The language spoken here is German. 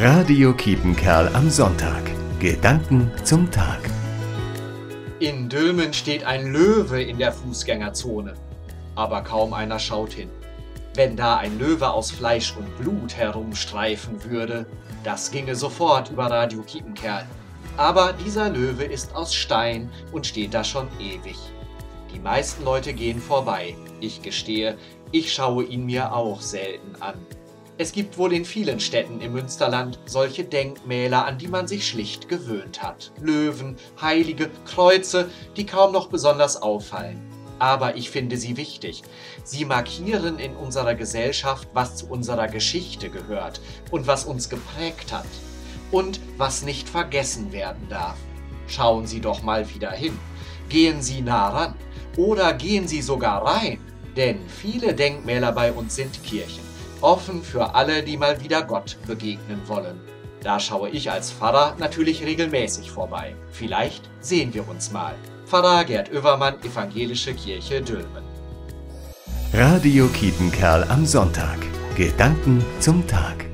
Radio Kiepenkerl am Sonntag. Gedanken zum Tag. In Dülmen steht ein Löwe in der Fußgängerzone. Aber kaum einer schaut hin. Wenn da ein Löwe aus Fleisch und Blut herumstreifen würde, das ginge sofort über Radio Kiepenkerl. Aber dieser Löwe ist aus Stein und steht da schon ewig. Die meisten Leute gehen vorbei. Ich gestehe, ich schaue ihn mir auch selten an. Es gibt wohl in vielen Städten im Münsterland solche Denkmäler, an die man sich schlicht gewöhnt hat. Löwen, Heilige, Kreuze, die kaum noch besonders auffallen. Aber ich finde sie wichtig. Sie markieren in unserer Gesellschaft, was zu unserer Geschichte gehört und was uns geprägt hat. Und was nicht vergessen werden darf. Schauen Sie doch mal wieder hin. Gehen Sie nah ran. Oder gehen Sie sogar rein. Denn viele Denkmäler bei uns sind Kirchen offen für alle, die mal wieder Gott begegnen wollen. Da schaue ich als Pfarrer natürlich regelmäßig vorbei. Vielleicht sehen wir uns mal. Pfarrer Gerd Oevermann, Evangelische Kirche Dülmen. Radio Kietenkerl am Sonntag. Gedanken zum Tag.